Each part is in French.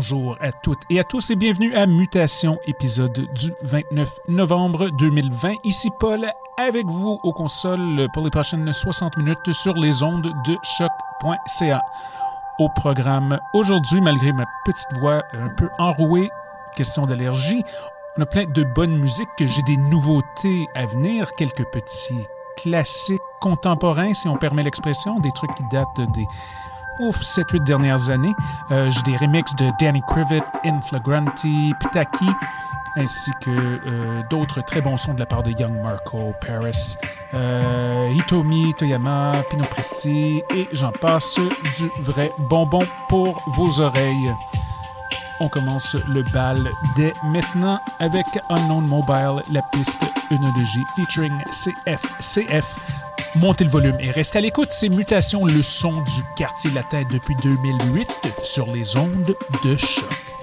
Bonjour à toutes et à tous et bienvenue à Mutation, épisode du 29 novembre 2020. Ici Paul avec vous aux consoles pour les prochaines 60 minutes sur les ondes de choc.ca. Au programme aujourd'hui, malgré ma petite voix un peu enrouée, question d'allergie, on a plein de bonne musique, j'ai des nouveautés à venir, quelques petits classiques contemporains, si on permet l'expression, des trucs qui datent des ouf, 7-8 dernières années. Euh, J'ai des remixes de Danny Krivit, In Flagranti, Pitaki, ainsi que euh, d'autres très bons sons de la part de Young Marco, Paris, euh, Hitomi, Toyama, Pino Presti, et j'en passe du vrai bonbon pour vos oreilles. On commence le bal dès maintenant avec Unknown Mobile, la piste Œnologie featuring CF. CF Montez le volume et restez à l'écoute. C'est Mutation, le son du quartier latin depuis 2008 sur les ondes de choc.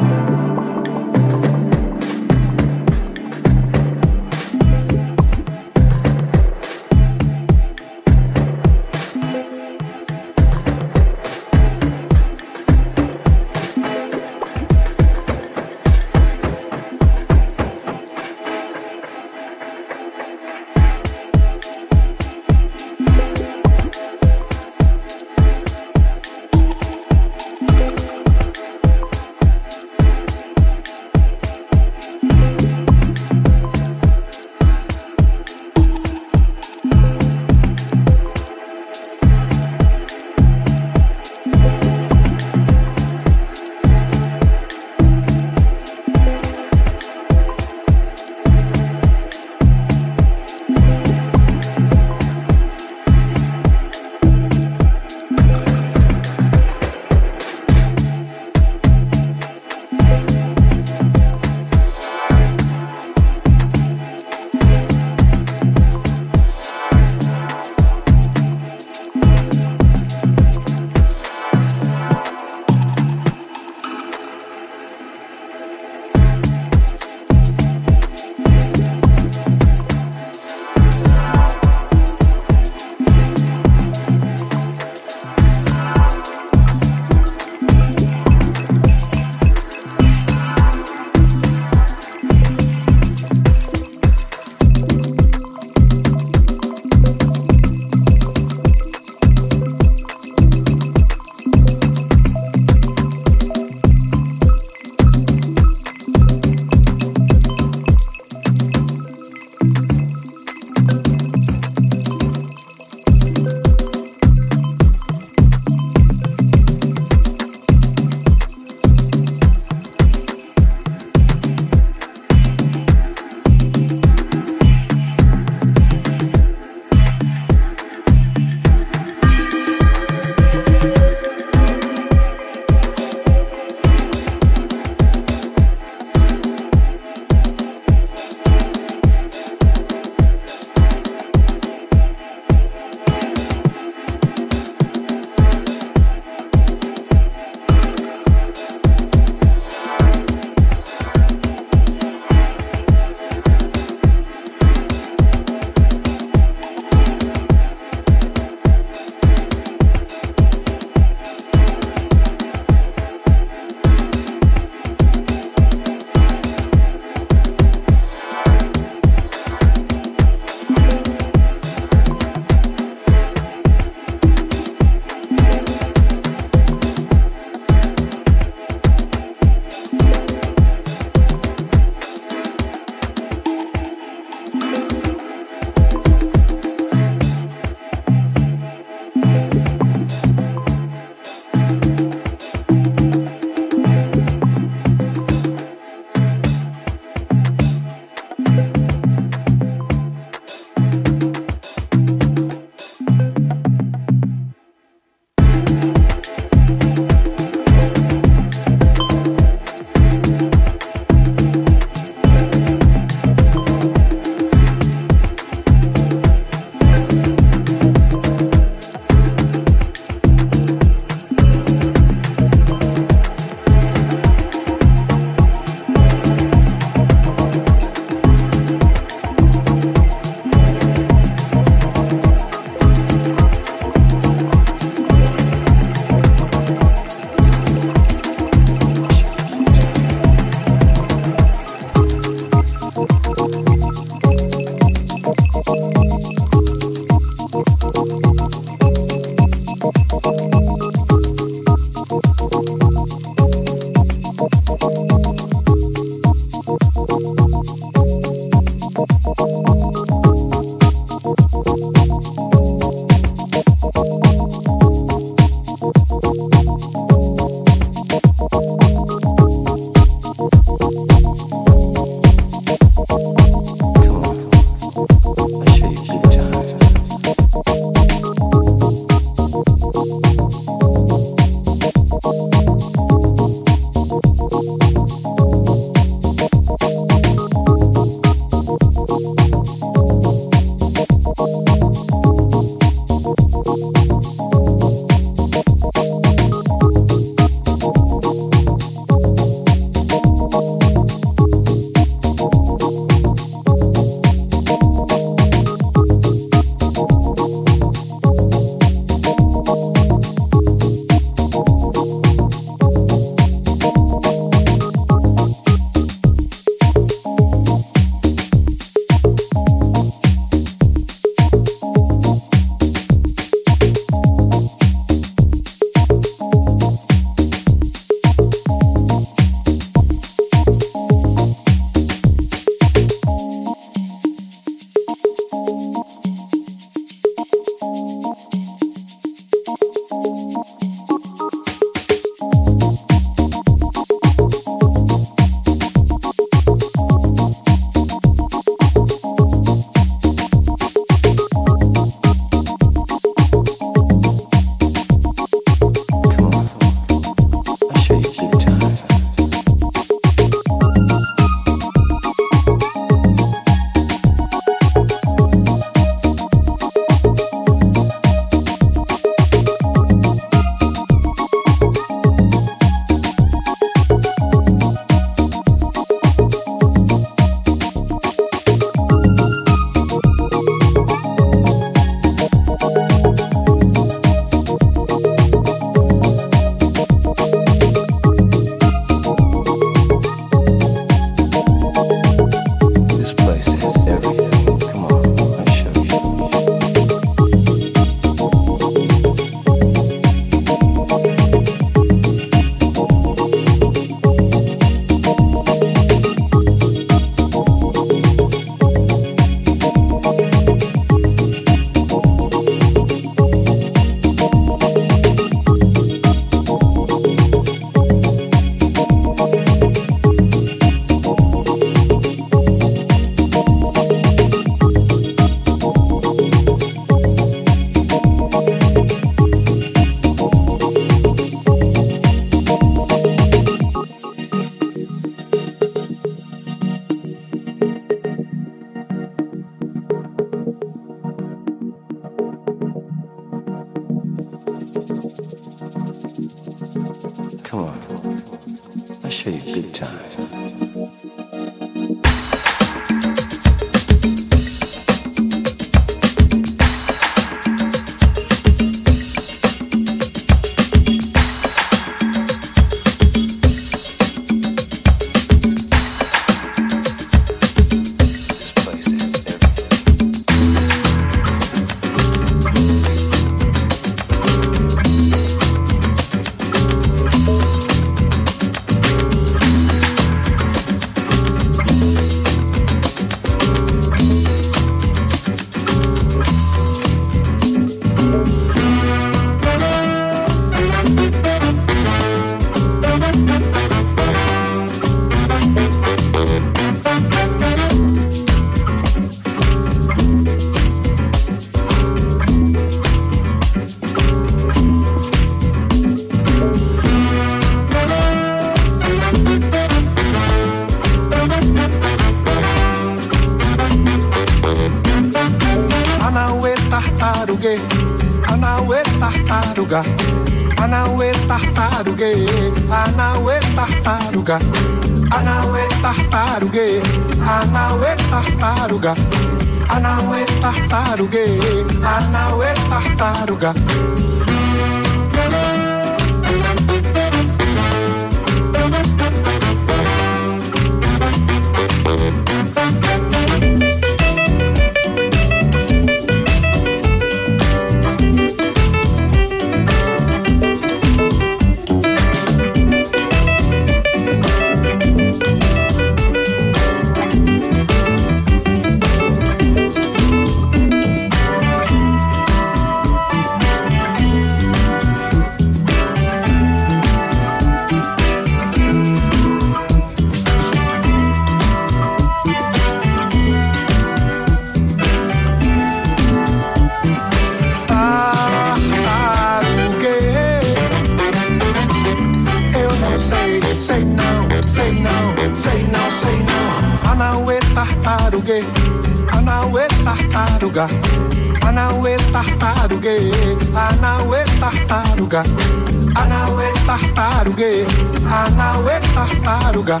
Anaue tartaruga,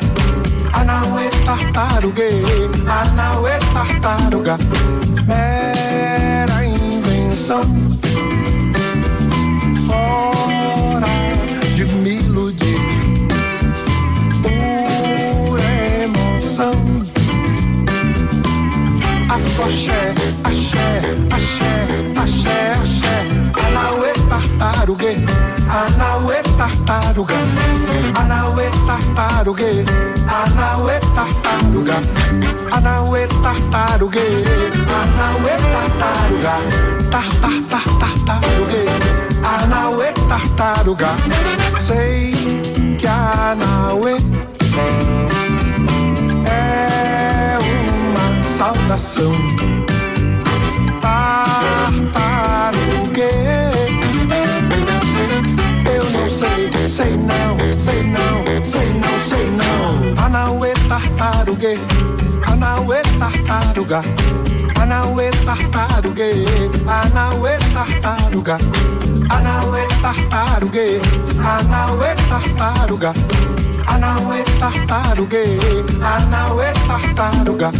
Anaue tartarugue, Anaue tartaruga, mera invenção. Oh, Afoxé, axé, axé, axé, axé. Anauê tartarugue, Anauê tartaruga, Anauê tartarugue, Anauê tartaruga, Anauê tartarugue, Anauê tartaruga, tar tar tar tartarugue, Anauê tartaruga. Sei que Anauê saudação. Tartarugue eu não sei, sei não, sei não, sei não, sei não. Anauê tartarugue, Anauê tartaruga, Anauê tartarugue, Anauê tartaruga, Anauê tartarugue, Anauê tartaruga, Anauê Anaue tartaruguei, Anaue tartaruga.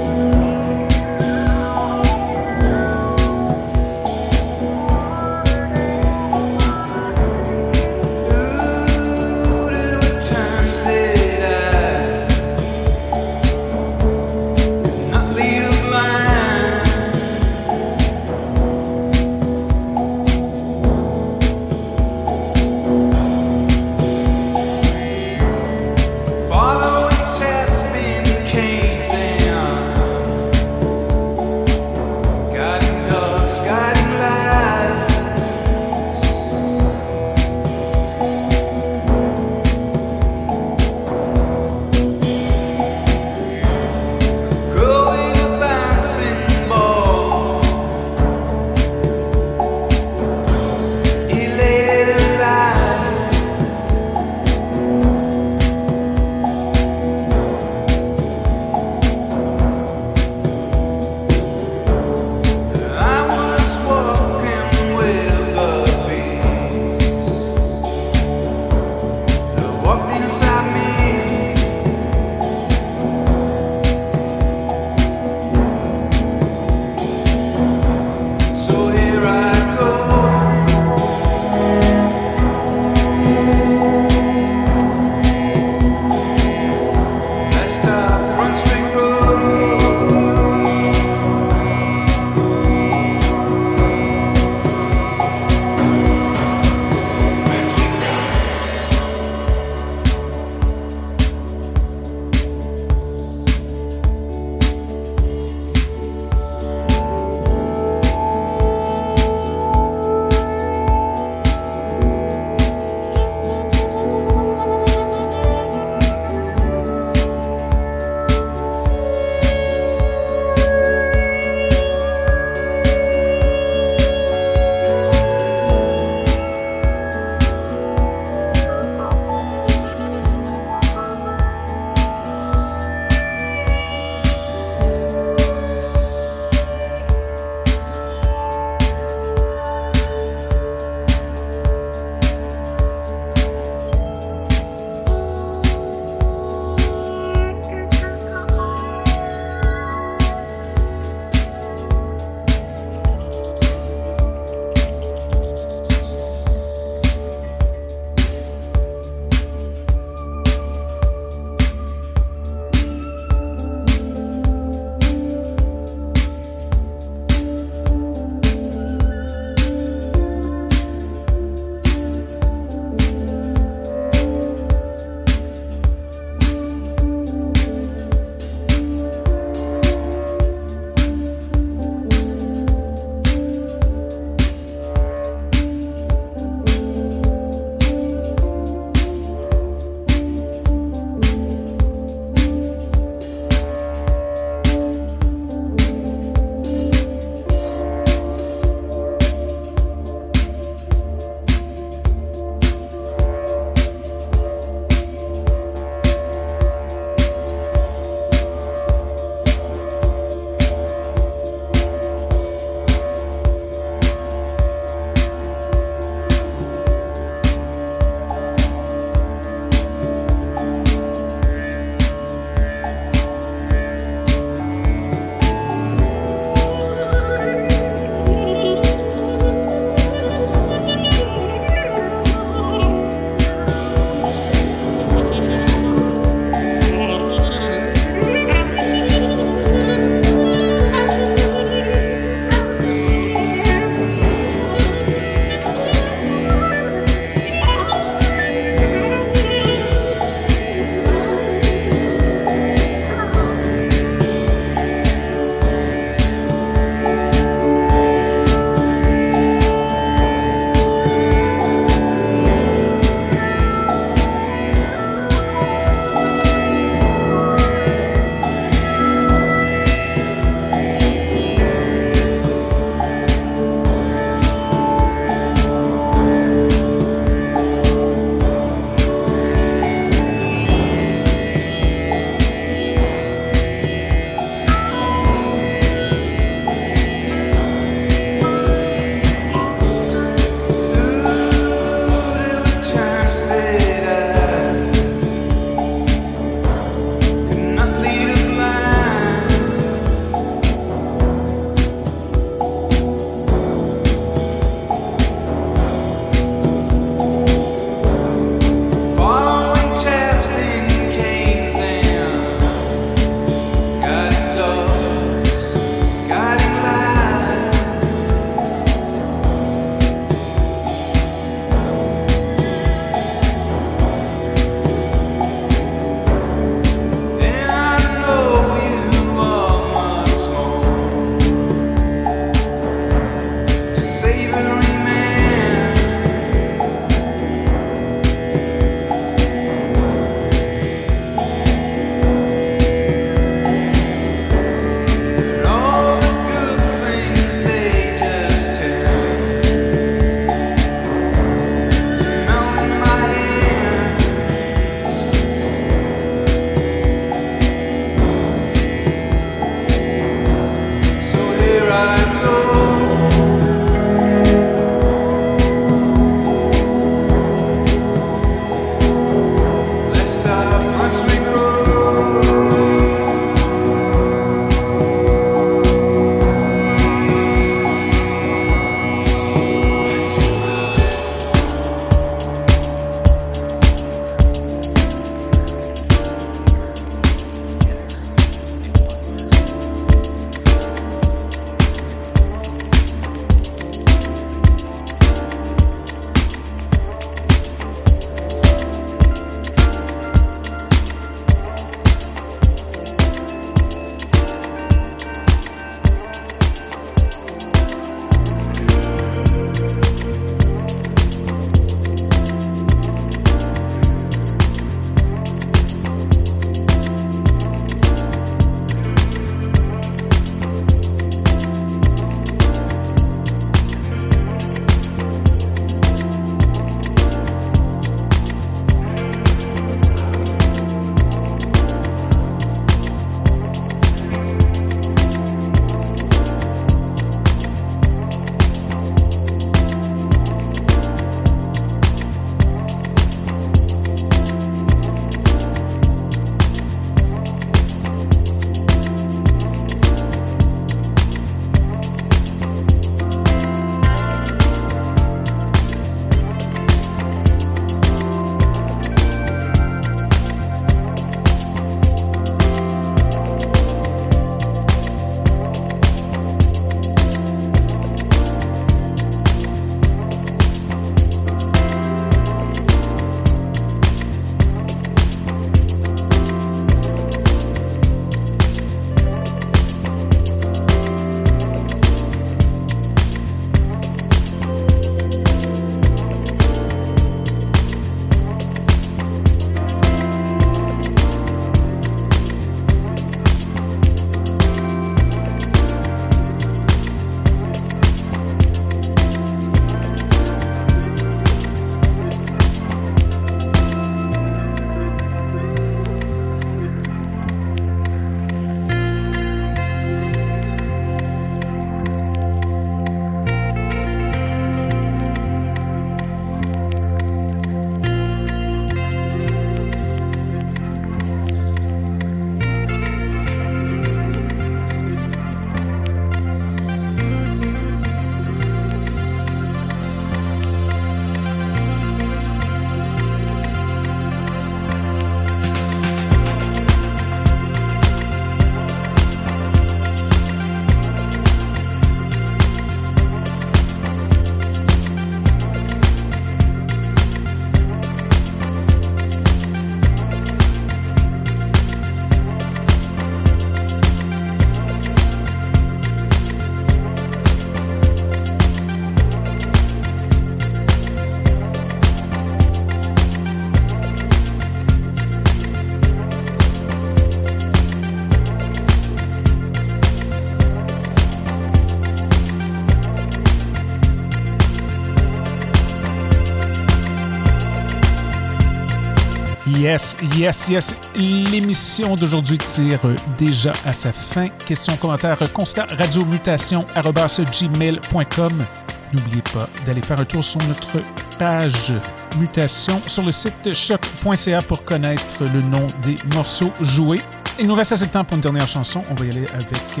Yes, yes, yes. L'émission d'aujourd'hui tire déjà à sa fin. Questions, commentaires, constat, radiomutation.gmail.com. N'oubliez pas d'aller faire un tour sur notre page Mutation sur le site choc.ca pour connaître le nom des morceaux joués. Il nous reste assez de temps pour une dernière chanson. On va y aller avec DK,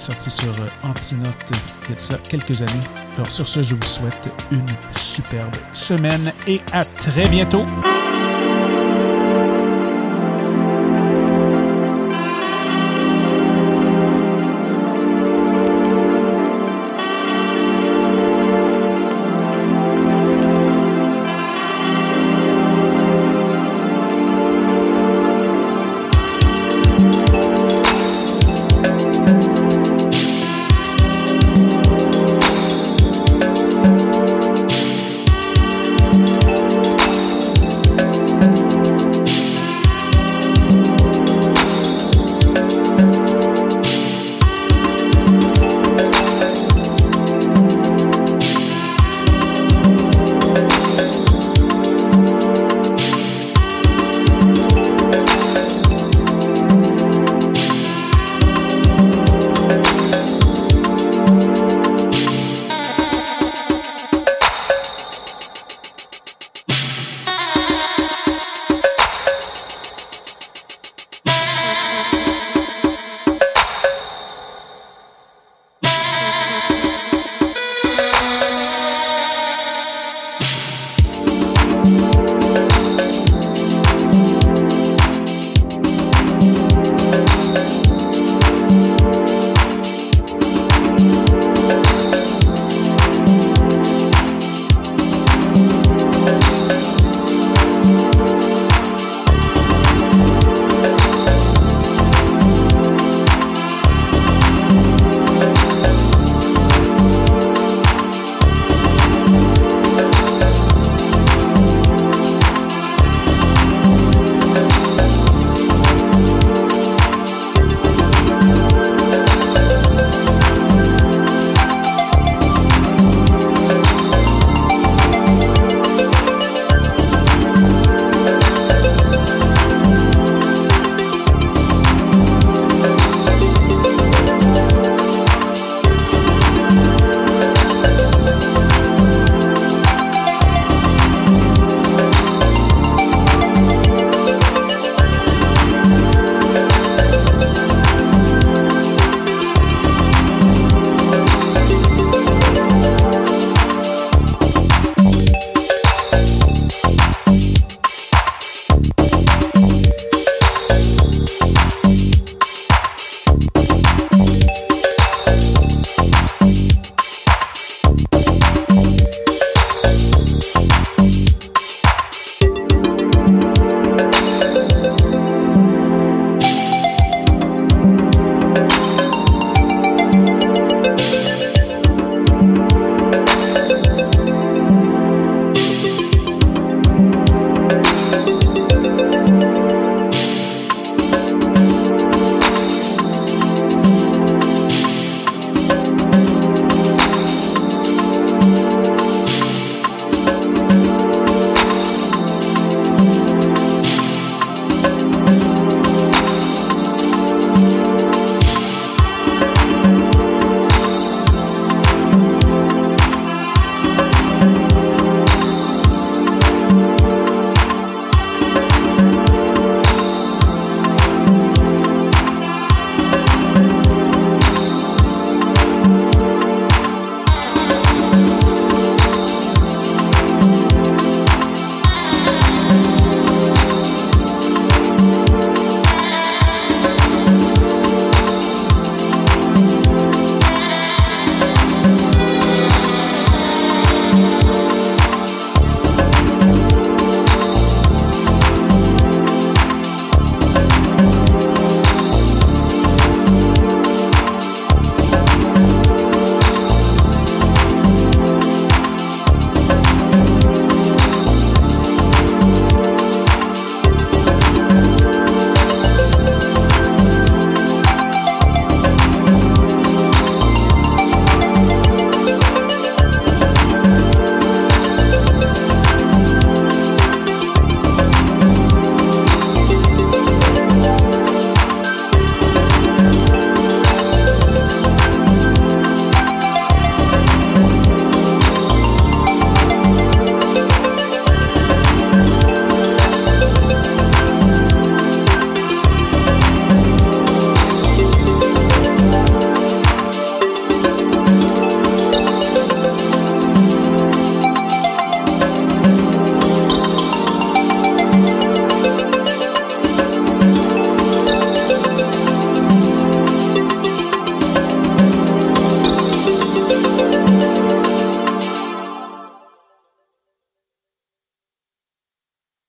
sorti sur euh, Antinote il y a quelques années. Alors sur ce, je vous souhaite une superbe semaine et à très bientôt.